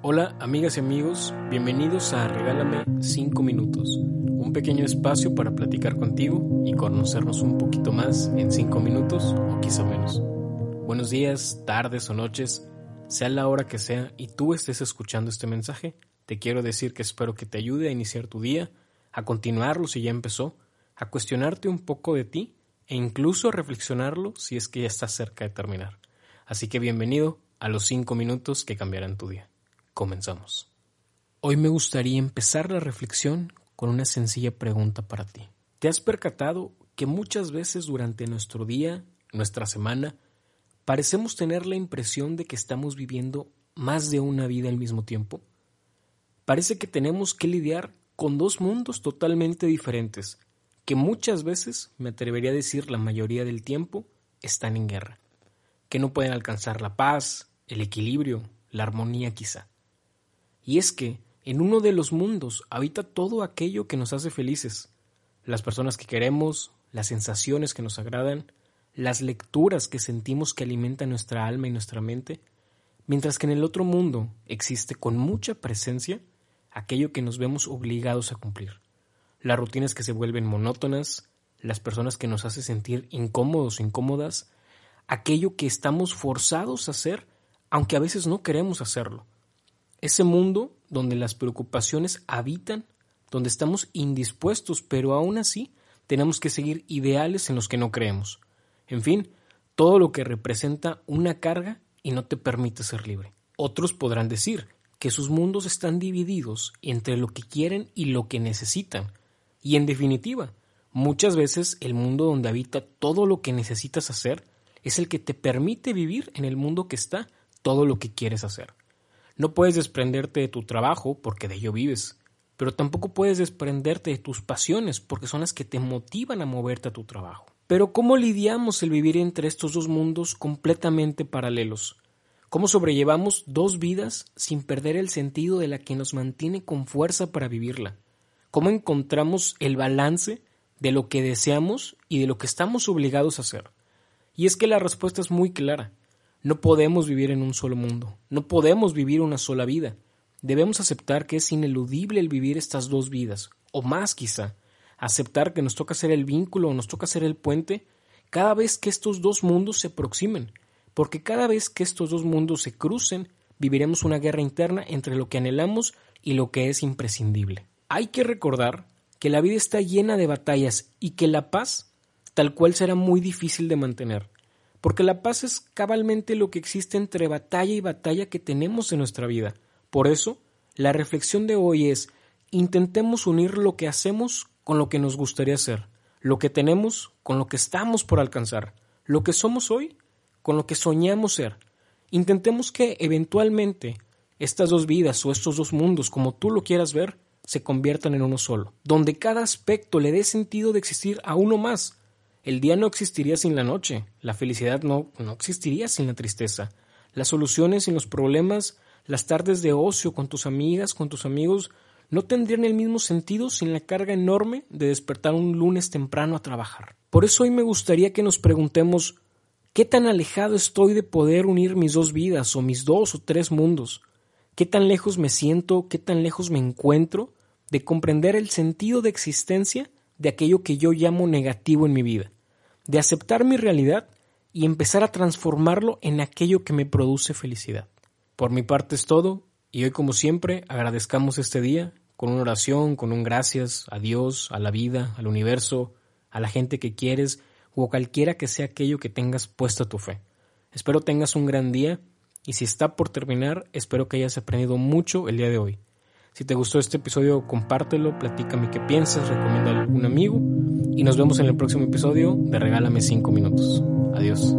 Hola amigas y amigos, bienvenidos a Regálame 5 minutos, un pequeño espacio para platicar contigo y conocernos un poquito más en 5 minutos o quizá menos. Buenos días, tardes o noches, sea la hora que sea y tú estés escuchando este mensaje, te quiero decir que espero que te ayude a iniciar tu día, a continuarlo si ya empezó, a cuestionarte un poco de ti e incluso a reflexionarlo si es que ya estás cerca de terminar. Así que bienvenido a los 5 minutos que cambiarán tu día. Comenzamos. Hoy me gustaría empezar la reflexión con una sencilla pregunta para ti. ¿Te has percatado que muchas veces durante nuestro día, nuestra semana, parecemos tener la impresión de que estamos viviendo más de una vida al mismo tiempo? Parece que tenemos que lidiar con dos mundos totalmente diferentes, que muchas veces, me atrevería a decir la mayoría del tiempo, están en guerra, que no pueden alcanzar la paz, el equilibrio, la armonía quizá. Y es que en uno de los mundos habita todo aquello que nos hace felices, las personas que queremos, las sensaciones que nos agradan, las lecturas que sentimos que alimentan nuestra alma y nuestra mente, mientras que en el otro mundo existe con mucha presencia aquello que nos vemos obligados a cumplir, las rutinas que se vuelven monótonas, las personas que nos hace sentir incómodos o incómodas, aquello que estamos forzados a hacer aunque a veces no queremos hacerlo, ese mundo donde las preocupaciones habitan, donde estamos indispuestos, pero aún así tenemos que seguir ideales en los que no creemos. En fin, todo lo que representa una carga y no te permite ser libre. Otros podrán decir que sus mundos están divididos entre lo que quieren y lo que necesitan. Y en definitiva, muchas veces el mundo donde habita todo lo que necesitas hacer es el que te permite vivir en el mundo que está todo lo que quieres hacer. No puedes desprenderte de tu trabajo porque de ello vives, pero tampoco puedes desprenderte de tus pasiones porque son las que te motivan a moverte a tu trabajo. Pero ¿cómo lidiamos el vivir entre estos dos mundos completamente paralelos? ¿Cómo sobrellevamos dos vidas sin perder el sentido de la que nos mantiene con fuerza para vivirla? ¿Cómo encontramos el balance de lo que deseamos y de lo que estamos obligados a hacer? Y es que la respuesta es muy clara. No podemos vivir en un solo mundo, no podemos vivir una sola vida. Debemos aceptar que es ineludible el vivir estas dos vidas, o más quizá, aceptar que nos toca ser el vínculo o nos toca ser el puente cada vez que estos dos mundos se aproximen, porque cada vez que estos dos mundos se crucen, viviremos una guerra interna entre lo que anhelamos y lo que es imprescindible. Hay que recordar que la vida está llena de batallas y que la paz tal cual será muy difícil de mantener porque la paz es cabalmente lo que existe entre batalla y batalla que tenemos en nuestra vida. Por eso, la reflexión de hoy es, intentemos unir lo que hacemos con lo que nos gustaría ser, lo que tenemos con lo que estamos por alcanzar, lo que somos hoy con lo que soñamos ser. Intentemos que eventualmente estas dos vidas o estos dos mundos, como tú lo quieras ver, se conviertan en uno solo, donde cada aspecto le dé sentido de existir a uno más, el día no existiría sin la noche, la felicidad no, no existiría sin la tristeza, las soluciones sin los problemas, las tardes de ocio con tus amigas, con tus amigos, no tendrían el mismo sentido sin la carga enorme de despertar un lunes temprano a trabajar. Por eso hoy me gustaría que nos preguntemos ¿qué tan alejado estoy de poder unir mis dos vidas o mis dos o tres mundos? ¿Qué tan lejos me siento, qué tan lejos me encuentro de comprender el sentido de existencia de aquello que yo llamo negativo en mi vida? De aceptar mi realidad y empezar a transformarlo en aquello que me produce felicidad. Por mi parte es todo, y hoy como siempre agradezcamos este día con una oración, con un gracias a Dios, a la vida, al universo, a la gente que quieres o cualquiera que sea aquello que tengas puesto tu fe. Espero tengas un gran día y si está por terminar, espero que hayas aprendido mucho el día de hoy. Si te gustó este episodio, compártelo, platícame qué piensas, recomienda a algún amigo y nos vemos en el próximo episodio de Regálame 5 minutos. Adiós.